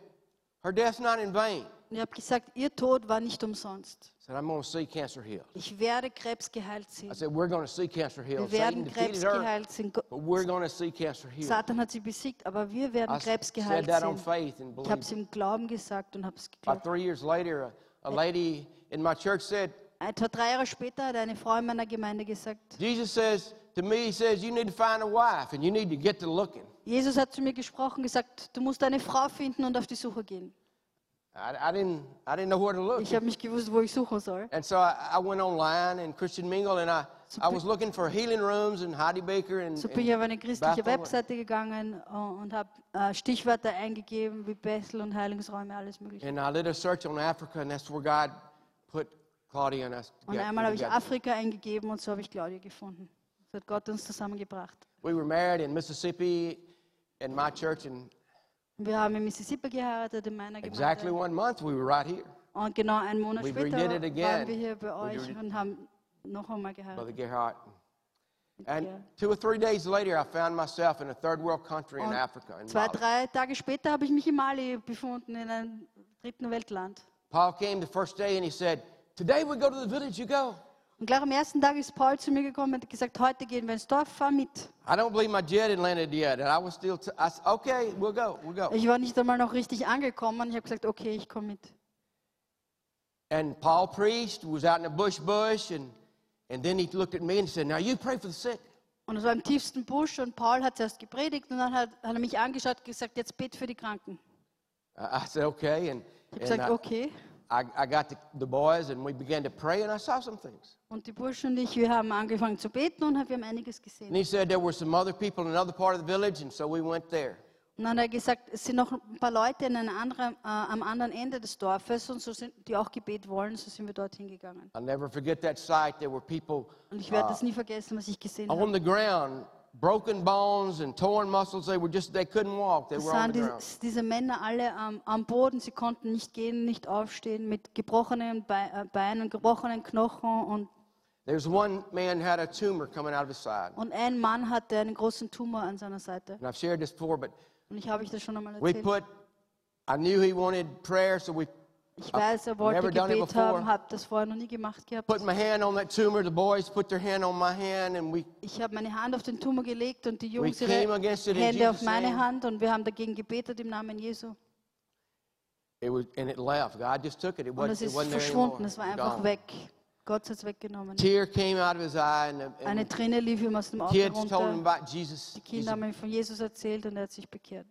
her death's not in vain. und ich habe gesagt, ihr Tod war nicht umsonst. I said, I'm going to see cancer healed. Ich werde Krebs geheilt sehen. I said, we're going to see cancer healed. Wir Satan werden Krebs defeated her, geheilt sehen. But we're going to see cancer healed. Satan hat sie besiegt, aber wir werden I Krebs said geheilt that on sehen. faith and Ich habe es im Glauben gesagt und habe es About geglaubt. three years later, a, a lady in my church said, drei Jahre später hat eine Frau in meiner Gemeinde gesagt, Jesus says to me, he says, you need to find a wife and you need to get to looking. Jesus hat zu mir gesprochen, gesagt, du musst eine Frau finden und auf die Suche gehen. I, I, didn't, I didn't know where to look. Ich habe nicht gewusst, wo ich suchen soll. And so I, I went online and Christian Mingle and I, I was looking for healing rooms in Heidi Baker and, So bin ich auf eine christliche Bethel. Webseite gegangen äh, und habe äh, Stichwörter eingegeben wie Bethel und Heilungsräume, alles mögliche. and I did a search on Africa and that's where God put and Und einmal habe ich. Afrika eingegeben und so habe ich Claudia gefunden. So hat Gott uns zusammengebracht. We were married in Mississippi in my church and Und wir haben in Mississippi geheiratet, in meiner exactly Gemeinde. one month we were right here. Und genau einen Monat We später waren wir hier bei euch und haben noch einmal Brother geheiratet. Gerhardt. And Yeah. two or three days later, I found myself in a third world country in Africa. In Zwei, drei Tage später habe ich mich in Mali befunden, in einem dritten Weltland. Paul came the first day and he said, Today we go to the village, you go. Und gleich am ersten Tag ist Paul zu mir gekommen und hat gesagt, heute gehen wir ins Dorf, fahr mit. I don't believe my jet had landed yet. And I was still, t- I said, okay, we'll go, we'll go. Ich war nicht einmal noch richtig angekommen. Ich habe gesagt, okay, ich komme mit. And Paul preached, was out in the bush bush, and, and then he looked at me and said, Now you pray for the sick. Und es war im tiefsten Busch und Paul hat zuerst gepredigt und dann hat, hat er mich angeschaut und gesagt, jetzt bet für die Kranken. I said, okay. And, Ich habe gesagt, I, okay. I, I got the, the boys and we began to pray and I saw some things. Und die Burschen und ich, wir haben angefangen zu beten und wir haben einiges And gesehen. he said there were some other people in another part of the village, and so we went there. Und dann hat er gesagt, es sind noch ein paar Leute in einem anderen, äh, am anderen Ende des Dorfes und so sind, die auch Gebet wollen, so sind wir dorthin gegangen. I'll never forget that sight. There were people Und ich werde das nie vergessen, was ich gesehen on habe. the ground, broken bones and torn muscles. They were just, they couldn't walk. They were on the ground. diese Männer alle am, am Boden, sie konnten nicht gehen, nicht aufstehen, mit gebrochenen Bei- äh, Beinen, gebrochenen Knochen und, There's one man had a tumor coming out of his side. und ein Mann hatte einen großen Tumor an seiner Seite. And I've shared this before, but Und ich habe euch das schon einmal we erzählt. put, I knew he wanted prayer, so we Ich weiß, er wollte it Gebet haben, habe das vorher noch nie gemacht gehabt. put my hand on that tumor. The boys put their hand on my hand, and we, Ich habe meine Hand auf den Tumor gelegt und die Jungs ihre it Hände auf meine name. Hand und wir haben dagegen gebetet im Namen Jesu. it was, and it left. God just took it. It Und wasn't, es it ist wasn't there verschwunden, anymore. es war It was einfach gone. weg. Gott hat es weggenommen. Tear came out of his eye, and, the, Eine and Träne lief ihm aus dem Auge kids told him runter. about Jesus. Die Kinder haben ihm von Jesus erzählt und er hat sich bekehrt.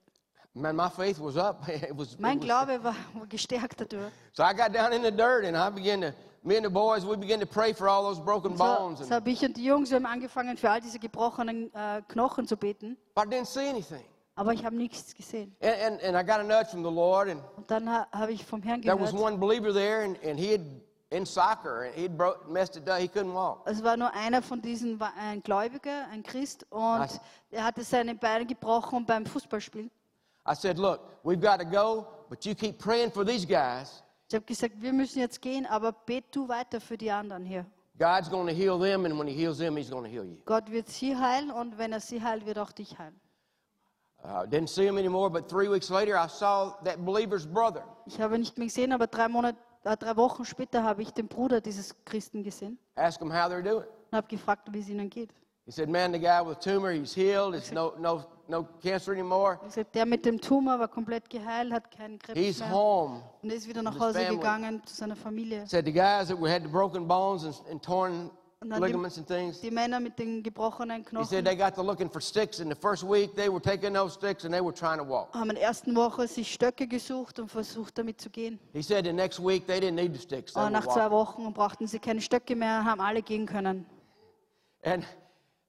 Man, my faith was up. (laughs) It was, it Mein was- Glaube war war gestärkt dadurch. So I got down in the dirt and I began to me and the boys, we began to pray for all those broken So, bones. so And, habe ich und die Jungs wir haben angefangen, für all diese gebrochenen äh, Knochen zu beten. but I didn't see anything. Aber ich habe nichts gesehen. And, and, and I got a nudge from the Lord, and Und dann ha, habe ich vom Herrn there was gehört. one believer there, and, and he had in soccer, and he'd broke, messed it up. He couldn't walk. Es war nur einer von diesen, war ein Gläubiger, ein Christ, und er hatte seine Beine gebrochen beim Fußballspielen. I said, Look, we've got to go, but you keep praying for these guys. Ich habe gesagt, wir müssen jetzt gehen, aber bet du weiter für die anderen hier. God's going to heal them, and when He heals them, He's going to heal you. Gott wird sie heilen und wenn er sie heilt, wird auch dich heilen. Uh, didn't see him anymore, but three weeks later, I saw that believer's brother. Ich habe ihn nicht mehr gesehen, aber drei, Monate, äh, drei Wochen später habe ich den Bruder dieses Christen gesehen Ask him how they're doing. und habe gefragt, wie es ihnen geht. He said, Man, the guy with tumor, he's healed. It's no, no, no cancer anymore. Er der mit dem Tumor war komplett geheilt, hat keinen Krebs He's mehr home. und ist wieder nach his Hause family. gegangen zu seiner Familie. Said the guys that had the broken bones and, and torn Und dann die, ligaments and things, die Männer mit den gebrochenen he said they got to looking for sticks. In the first week, they were taking those sticks and they were trying to walk. haben in der ersten Woche sich Stöcke gesucht und versucht damit zu gehen. He said the next week, they didn't need the sticks. They nach zwei. Wochen brauchten sie keine Stöcke mehr, haben alle gehen können. And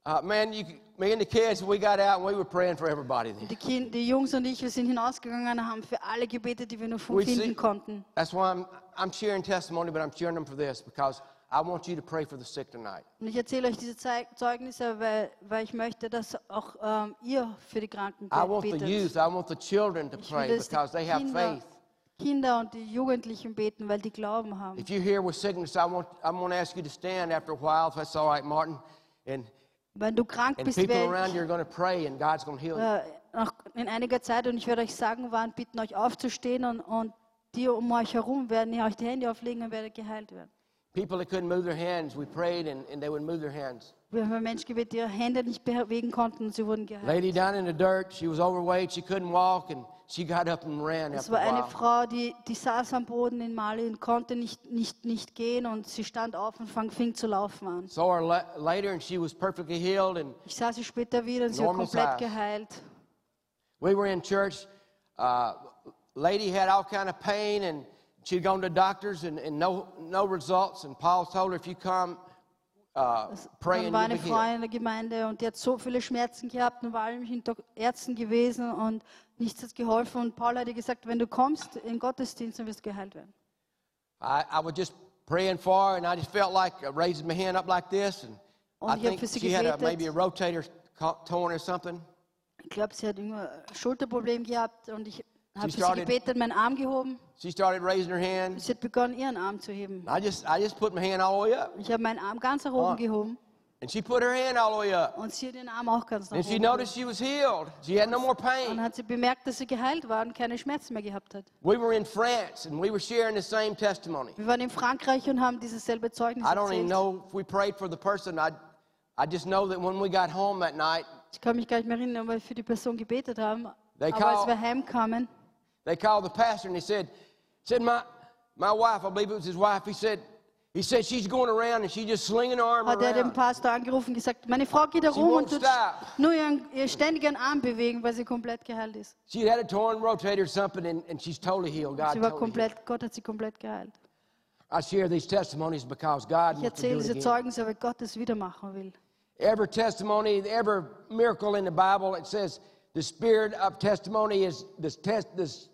uh, man, you, me and the kids, we got out and we were praying for everybody. Die, kind, die Jungs und ich, wir sind hinausgegangen und haben für alle gebetet, die wir nur finden konnten. That's why I'm, I'm sharing testimony, but I'm sharing them for this because I want you to pray for the sick tonight. Und ich erzähle euch diese Zeugnisse, weil, weil ich möchte, dass auch ähm, ihr für die Kranken I want the youth, I want the children to pray because they have faith. Kinder und die Jugendlichen beten, weil die Glauben haben. If you're here with sickness, I want, I'm going to ask you to stand after a while, if that's all right, Martin. And, Wenn du krank and bist, people around you are going to pray and God's going to heal you. äh, nach, in einiger Zeit, und ich werde euch sagen, wann, bitten euch aufzustehen und, und die um euch herum werden ihr euch die Hände auflegen und werdet geheilt werden. People that couldn't move their hands, we prayed and, and they would move their hands. Wir haben Menschen gebetet, die ihre Hände nicht bewegen konnten und sie wurden geheilt. Lady down in the dirt, she was overweight, she couldn't walk, and she got up and ran Es war eine. Frau, die, die saß am Boden in Mali und konnte nicht, nicht, nicht gehen und sie stand auf und fang, fing zu laufen an. Saw her la- later and she was perfectly healed and Ich sah sie später wieder und sie war komplett size. geheilt. We were in church. Uh, lady had all kind of pain, and she'd gone to doctors and, and no no results. And Paul told her, if you come, uh, pray and war eine Frau in der Gemeinde und die hat so viele Schmerzen gehabt und war hinter Ärzten gewesen und nichts hat geholfen. Und Paul hat ihr gesagt, wenn du kommst in Gottesdienst, dann wirst du geheilt werden. I, I was just praying for her, and I just felt like uh, raising my hand up like this, and Und I think she had a, gebetet. maybe a rotator torn or something. Ich glaube, sie hat immer ein Schulterproblem gehabt und ich habe Sie gebetet, meinen Arm gehoben. She started raising her hand. Sie hat begonnen, ihren Arm zu heben. I just I just put my hand all the way up, Ich habe meinen Arm ganz nach oben gehoben and she put her hand all the way up. und sie hat ihren Arm auch ganz nach And she gehoben. noticed she was healed. She had no more Dann pain. hat sie bemerkt, dass sie geheilt war und keine Schmerzen mehr gehabt hat. We were in France, and we were sharing the same testimony. Wir waren in Frankreich und haben dieses selbe Zeugnis I don't even erzählt. know if we prayed for the person. I, I just know that when we got home that night, Ich kann mich gar nicht mehr erinnern, weil wir für die Person gebetet haben. They Aber als wir heimkamen, they called the pastor and he said, said my, my wife, I believe it was his wife, he said, he said she's going around and she's just slinging her arm hat er den. Pastor angerufen und gesagt, meine Frau geht herum und tut nur ihren, ihr ständigen Arm bewegen, weil sie komplett geheilt ist. She had a torn rotator or something and, and she's totally healed. God Sie war totally healed. komplett, Gott hat sie komplett geheilt. I share these testimonies because God Ich to do erzähle diese. Zeugnisse, weil Gott es wieder machen will. Every testimony, every miracle in the Bible, it says the spirit of testimony is this test, this,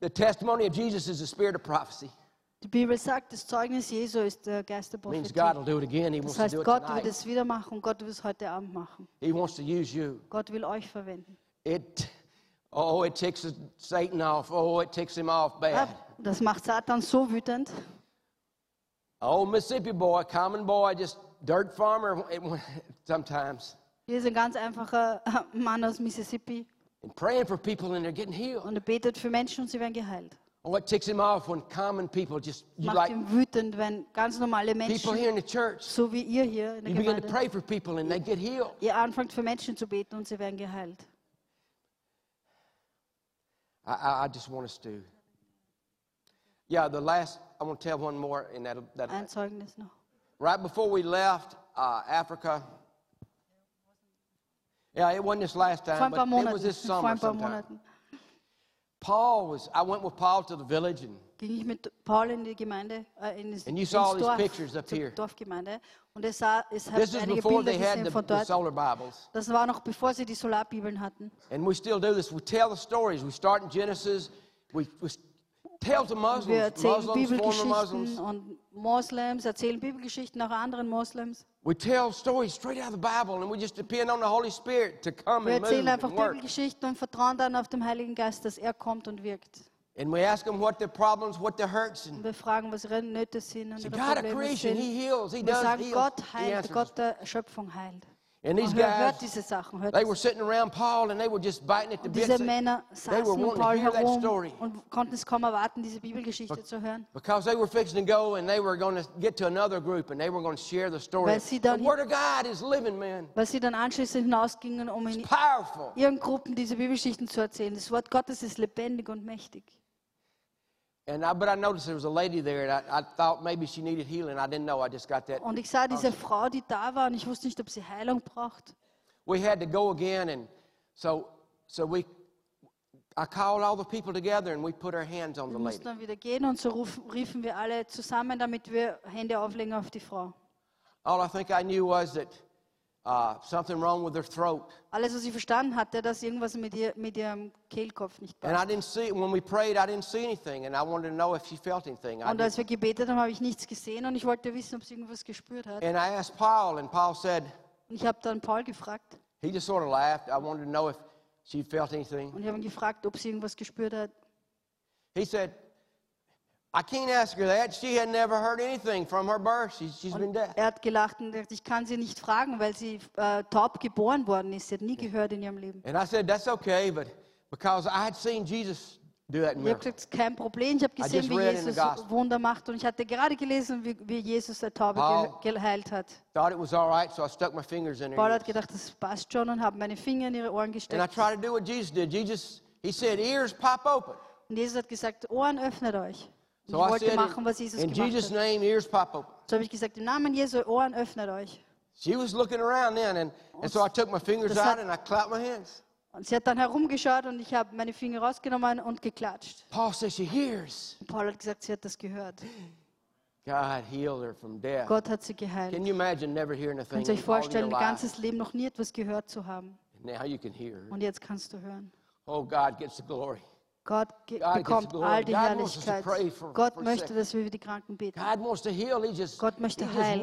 the testimony of Jesus is the spirit of prophecy. Die Bibel sagt, das Zeugnis Jesu ist der Geist der means Prophetie. God will do it again. He wants Das to do heißt, it Gott tonight. wird es wieder machen und Gott wird es heute Abend machen. He wants to use you. Gott will euch verwenden. It, oh, it ticks Satan off. Oh, it ticks him off bad. Das macht Satan so wütend. Oh, Mississippi boy, common boy, just dirt farmer (laughs) sometimes. Hier ist ein ganz einfacher Mann aus Mississippi And praying for people and they're getting healed. und er betet für Menschen und sie werden geheilt. Oh, it ticks him off when common people just, you Macht like ihn wütend, wenn ganz normale people here in the church, so wie ihr hier in der you begin to Gemeinde, pray for people and they get healed. ihr anfangt für Menschen zu beten und sie werden geheilt. I, I, I just want us to. Yeah, the last, I want to tell one more in that, that Ein Zeugnis noch. right before we left uh, Africa. Yeah, it wasn't this last Vor time, ein paar but it was this Vor summer ein paar sometime. Monaten. Paul was, I went with Paul to the village and ging ich mit Paul in die Gemeinde, äh, eh, in das, And you saw all these Dorf, pictures up here. Dorfgemeinde. Und es, sah, es hat This is einige before Bilder they had gesehen the, von the dort. solar Bibles. Das war noch bevor sie die Solarbibeln hatten. And we still do this. We tell the stories. We start in Genesis. We, we Wir erzählen Bibelgeschichten und Moslems erzählen Bibelgeschichten nach anderen Moslems. Wir erzählen einfach Bibelgeschichten und vertrauen dann auf den Heiligen Geist, dass er kommt und wirkt. And we ask them what their problems, what their hurts, and wir fragen, was ihre Nöte sind und ihre Probleme sind. Wir sagen, Gott heilt, Gott der Schöpfung heilt. And these hört guys, Sachen, they were sitting around Paul, and they were just biting at the bits. They were wanting to hear that story. und konnten es kaum erwarten, diese Bibelgeschichte zu hören. Because they were fixing to go and they were going to get to another group and they were going to share the story. Sie dann- the Word of God is living, man. Weil sie dann anschließend hinausgingen, um in It's powerful. ihren Gruppen diese Bibelgeschichten zu erzählen. Das Wort Gottes ist lebendig und mächtig. And I, but I noticed there was a lady there and I, I thought maybe she needed healing. I didn't know. I just got that. Und ich sah diese Frau, die da war, und ich wusste nicht, ob sie Heilung braucht. We had to go again and so, so we, I called all the people together and we put our hands on the Wir lady. mussten dann wieder gehen und so ruf, riefen wir alle zusammen, damit wir Hände auflegen auf die Frau. All I think I knew was that uh, something wrong with her throat. Alles, was ich verstanden hatte, dass irgendwas mit, ihr, mit ihrem Kehlkopf nicht And I passt. didn't see, when we prayed, I didn't see anything. And I wanted to know if she felt anything. Und als wir gebetet haben, habe ich nichts gesehen und ich wollte wissen, ob sie irgendwas gespürt hat. And I asked Paul, and Paul said, Und ich habe dann Paul gefragt He just sort of laughed. I wanted to know if she felt anything. und ich habe ihn gefragt, ob sie irgendwas gespürt hat. He said, I can't ask her that. She had never heard anything from her birth. She's, she's been deaf. er hat gelacht und gesagt, ich kann sie nicht fragen, weil sie äh, taub geboren worden ist. Sie hat nie gehört in ihrem Leben. And I said, That's okay, but because I had seen Jesus do that Ich habe miracle. gesagt, kein Problem. Ich habe gesehen, wie read in the Jesus gospel. Wunder macht. Und ich hatte gerade gelesen, wie, wie Jesus der Taube Paul- ge geheilt hat. Thought it was all right, so I stuck my fingers in her Paul ears. hat gedacht, das passt schon und habe meine Finger in ihre Ohren And I gesteckt. tried to do what Jesus did. Jesus, he said, Ears pop open. Und Jesus hat gesagt, Ohren öffnet euch. So ich wollte machen, was Jesus In gemacht Jesus' name, ears pop open. So habe ich gesagt, im Namen Jesu, Ohren öffnet euch. She was looking around then, and, and so I took my fingers out and I clapped my hands. Und sie hat dann herumgeschaut und ich habe meine Finger rausgenommen und geklatscht. Paul says she hears. Und Paul hat gesagt, sie hat das gehört. God healed her from death. Gott hat sie geheilt. Can you imagine never hearing a thing Könnt ihr euch vorstellen, ihr life? ganzes Leben noch nie etwas gehört zu haben. Now you can hear. Und jetzt kannst du hören. Oh, God gets the glory. Gott bekommt all die Herrlichkeit. Gott möchte, dass wir für die Kranken beten. Gott möchte heilen.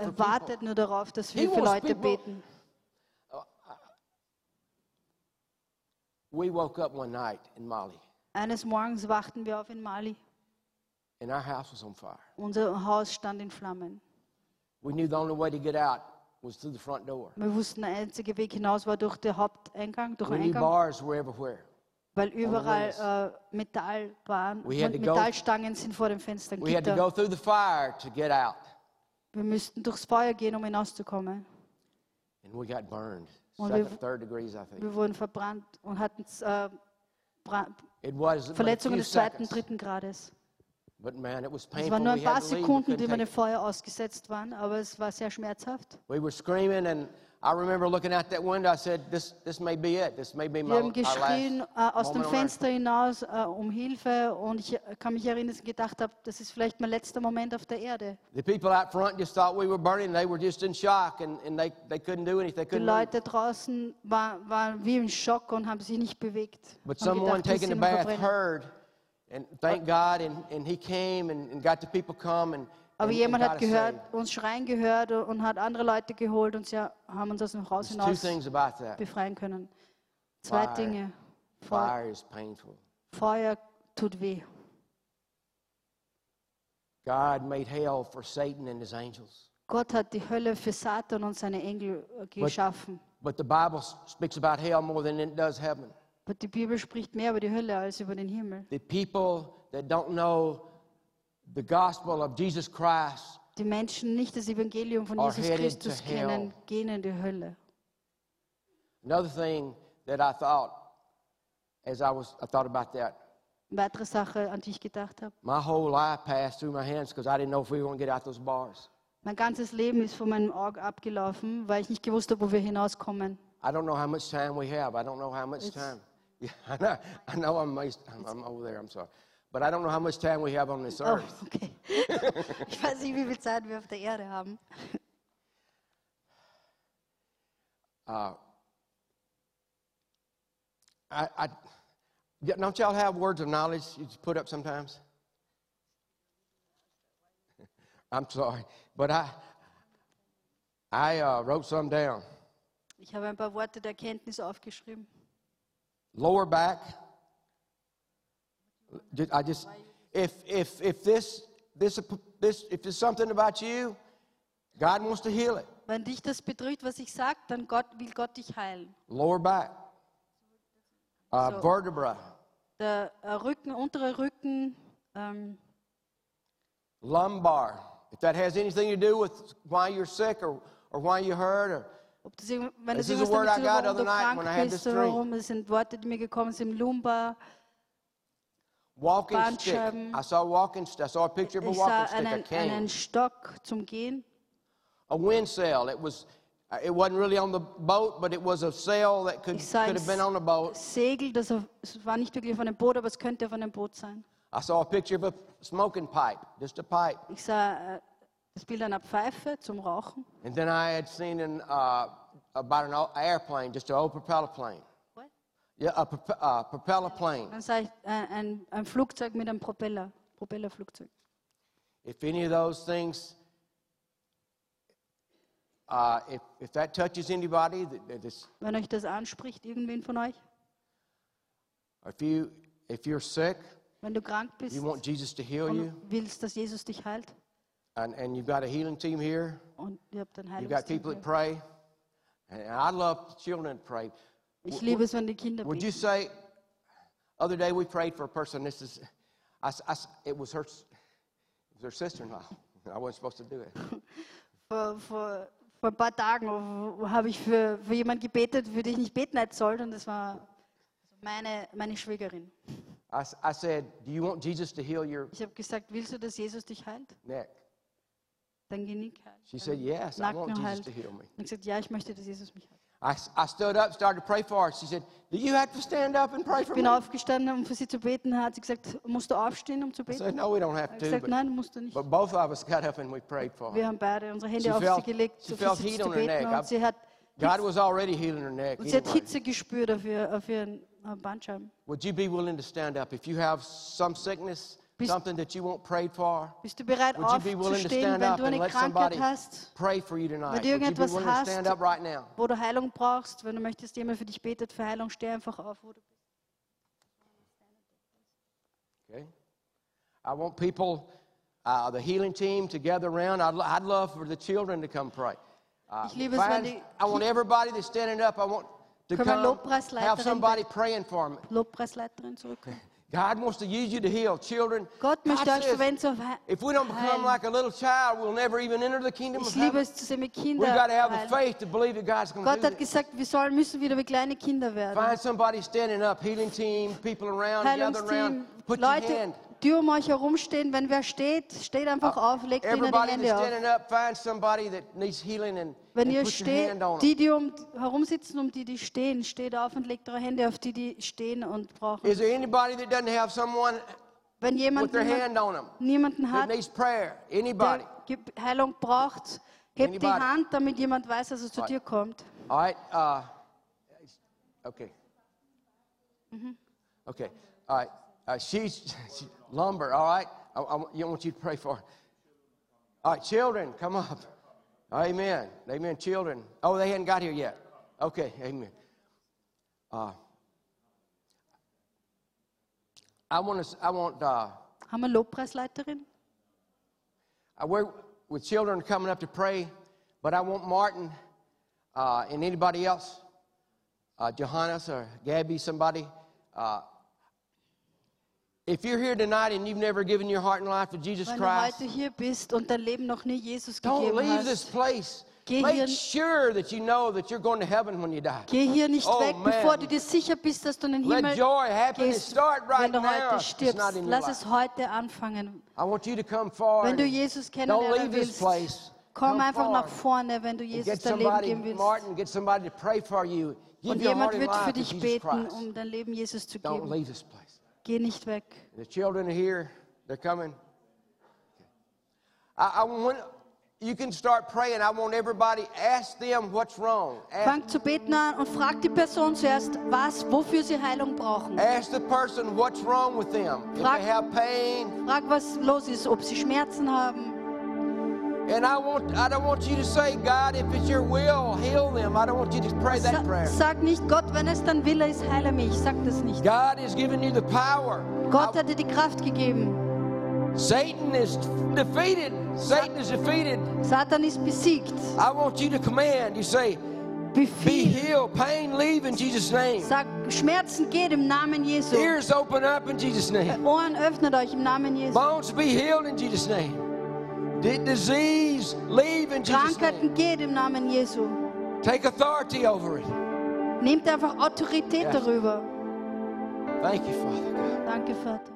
Er wartet nur darauf, dass wir für Leute beten. Eines Morgens wachten wir auf in Mali. Unser Haus stand in Flammen. Wir wussten, der einzige Weg hinaus war durch den Haupteingang, durch den Eingang. Weil überall äh, Metallbahnen und Metallstangen sind vor dem Fenster. Gitter. Wir mussten durchs Feuer gehen, um hinauszukommen. Und wir, wir, wurden verbrannt und hatten äh, Verletzungen des zweiten, dritten Grades. But man, it was painful. Es waren nur ein paar Sekunden, die meine Feuer ausgesetzt waren, aber es war sehr schmerzhaft. We were screaming and I remember looking out that window. I said, "This, this may be it. This may be my Wir haben geschrien last äh, aus dem moment on earth." Fenster hinaus äh, um Hilfe und ich äh, kann mich erinnern, dass ich gedacht habe, das ist vielleicht mein letzter Moment auf der Erde. The people out front just thought we were burning. They were just in shock, and, and they, they couldn't do anything. They couldn't move. Leute draußen war, waren wie im Schock und haben sich nicht bewegt. But haben someone gedacht, taking a bath verbrennen. heard, and thank God, and, and he came and, and got the people come and, Aber and, and jemand hat gehört, saved. uns schreien gehört und hat andere Leute geholt und sie haben uns aus dem Haus There's hinaus befreien können. Zwei Fire. Dinge. Feu- Fire is painful. Feuer tut weh. God made hell for Satan and his angels. Gott hat die Hölle für Satan und seine Engel äh, geschaffen. But the Bible speaks about hell more than it does heaven. Aber die Bibel spricht mehr über die Hölle als über den Himmel. The people that don't know the gospel of Jesus Christ Die Menschen nicht das Evangelium von Jesus Christus kennen, gehen in die Hölle. Another thing that I thought as I was I thought about that. Weitere Sache, an die ich gedacht habe. My whole life passed through my hands because I didn't know if we were going to get out those bars. Mein ganzes Leben ist von meinem Auge abgelaufen, weil ich nicht gewusst habe, wo wir hinauskommen. I don't know how much time we have. I don't know how much It's- time. (laughs) Yeah, I know. I know I'm, I'm over there. I'm sorry. But I don't know how much time we have on this Oh, earth. okay. (laughs) Ich weiß nicht, wie viel Zeit wir auf der Erde haben. (laughs) Uh, I, I, don't y'all have words of knowledge you put up sometimes? (laughs) I'm sorry, but I, I uh, wrote some down. Ich habe ein paar Worte der Erkenntnis aufgeschrieben. Lower back. I just, if if if this this this if there's something about you, God wants to heal it. Wenn dich das betrügt, was ich sage, dann Gott, will Gott dich heilen. Lower back. Uh, So- vertebra. Der äh, Rücken, untere Rücken, ähm, lumbar. If that has anything to do with why you're sick or, or why you hurt, or ob das, wenn This es is a irgendwas word damit I zu tun got hat, warum the du other night krank when I had bist this oder dream. warum, es sind Worte, die mir gekommen sind, Lumbar. Walking stick. I saw a walking. stick. I saw a picture of a Ich walking sah stick. A cane. einen Stock zum Gehen. A wind sail. It was. uh, It wasn't really on the boat, but it was a sail that could could have been on a boat. Segel, das war nicht wirklich auf einem Boot, aber es könnte auf einem Boot sein. I saw a picture of a smoking pipe, just a pipe. Ich sah äh, das Bild einer Pfeife zum Rauchen. And then I had seen an, uh, about an airplane, just an old propeller plane. Yeah, a uh, propeller plane. Ich äh, ein, ein Flugzeug mit einem Propeller, Propellerflugzeug. If any of those things, uh, if, if that touches anybody, that, that this, Wenn euch das anspricht, irgendwen von euch, if, you, if you're sick, wenn du krank bist you want Jesus to heal you, und willst, dass Jesus dich heilt and, and you've got a healing team here, und ihr habt ein you've got people that Heilungsteam. pray, and I love children to pray. Ich liebe es, wenn die Kinder Would you beten. say, other day we prayed for a person, this is, I I it was her, it was her sister-in-law. I wasn't supposed to do it. (laughs) Vor, vor, vor ein paar Tagen habe ich für, für jemanden gebetet, für den ich nicht beten hätte sollen und das war meine, meine Schwägerin. I, I said, do you want Jesus to heal your Ich habe gesagt, willst du, dass Jesus dich heilt? neck? Dein Genick heilt. She said, yes, I want Nacken Jesus heilt. to heal me. Und ich gesagt, ja, ich möchte, dass Jesus mich heilt. I, I stood up, started to pray for her. She said, Do you have to stand up and pray for Ich for bin me? aufgestanden, um für sie zu beten. Hat sie gesagt, musst du aufstehen, um zu I beten? said, No, we don't have Ich to. gesagt, But, nein, musst du nicht. but both of us got up and we prayed for her. Wir haben beide unsere Hände She auf felt- sie gelegt, she um für felt sie heat zu on her neck. beten. Und sie hat, God was already healing her neck. und sie hat. Hitze gespürt auf, ihr, auf ihren äh, Bandscheiben. Would you be willing to stand up? If you have some sickness, Bist- something that you won't pray for, Bist du bereit would you be willing to stand up and let somebody hast, pray for you tonight? Wenn du Would you be willing to stand up right now? wo du Heilung brauchst, wenn du möchtest, jemand für dich betet für Heilung, steh einfach auf, wo du bist. Okay. I want people, uh, the healing team, to gather around. I'd, I'd love for the children to come pray. Uh, Ich liebe es, wenn die I want everybody that's standing up. I want to come. Have somebody praying for them. Lobpreisleiterin zurückkommen. (laughs) God wants to use you to heal children. Gott möchte euch verwenden if we don't become like a little child, we'll never even enter the kingdom of heaven. es zu sehen mit We've got to have the faith to believe that God's going to Gott do hat gesagt, wir sollen, müssen wieder wie kleine Kinder werden. Find somebody standing up, healing team, people around, gather around. Put your hand. Die um euch herumstehen, wenn wer steht, steht einfach auf, legt ihnen die Hände auf. Wenn ihr steht, die, die um, herumsitzen, um die, die stehen, steht auf und legt eure Hände auf die, die stehen und brauchen. Is there anybody that doesn't have someone Wenn jemand with their niemand, hand on them niemanden hat, der Heilung braucht, hebt die? Hand, damit jemand weiß, dass er zu dir kommt. All right. Uh, okay. Mm-hmm. Okay. All right. Uh, she's (laughs) she, lumbar. All right. I, I, want- you want you to pray for. All right, children, come up. Amen. Amen. Children. Oh, they hadn't got here yet. Okay. Amen. Uh, I want to. I want. Uh, Haben wir Lobpreisleiterin? I work with children coming up to pray, but I want Martin uh, and anybody else, uh, Johannes or Gabby, somebody. Uh, if you're here tonight and you've never given your heart and life to Jesus Wenn du Christ, heute hier bist und dein Leben noch nie Jesus don't gegeben leave this hast, place. Geh Make hier- sure that you know that you're going to heaven when you die. geh hier nicht Oh, weg, man. bevor du dir sicher bist, dass du in den Let Himmel joy, happiness gehst, start right wenn du now. heute It's not stirbst. in your Lass life. es heute anfangen. I want you to come forward. Wenn du Jesus don't kennenlernen leave this willst, place. komm Come einfach nach forward. vorne, wenn du Jesus get dein Leben somebody, geben willst. Martin, get somebody to pray for you. Give Und your jemand and wird für life to dich Jesus beten, Christ. um dein Leben Jesus zu Don't geben. leave this place. Geh nicht weg. The children are here. They're coming. I, I want you can start praying. I want everybody ask them what's wrong. Ask, Fang zu beten an und frag die Person zuerst, was, wofür sie Heilung brauchen. ask the person what's wrong with them. If Frag- they have pain. Frag, was los ist, ob sie Schmerzen haben. And I want I don't want you to say, God, if it's your will, heal them. I don't want you to pray that prayer. sag nicht, Gott, wenn es dein Wille ist, heile mich. Sag das nicht. God has given you the power. Gott hat dir die Kraft gegeben. Satan is defeated. Satan is defeated. Satan ist besiegt. I want you to command. You say, be healed. Pain leave in Jesus' name. Sag, Schmerzen geht im Namen Jesu. Ears open up in Jesus' name. Ohren öffnet euch im Namen Jesu. Bones be healed in Jesus' name. D- disease leave in Jesus' Krankheiten geht im Namen Jesu. Take authority over it. Nehmt einfach Autorität Yes. darüber. Thank you, Father God. Danke, Vater.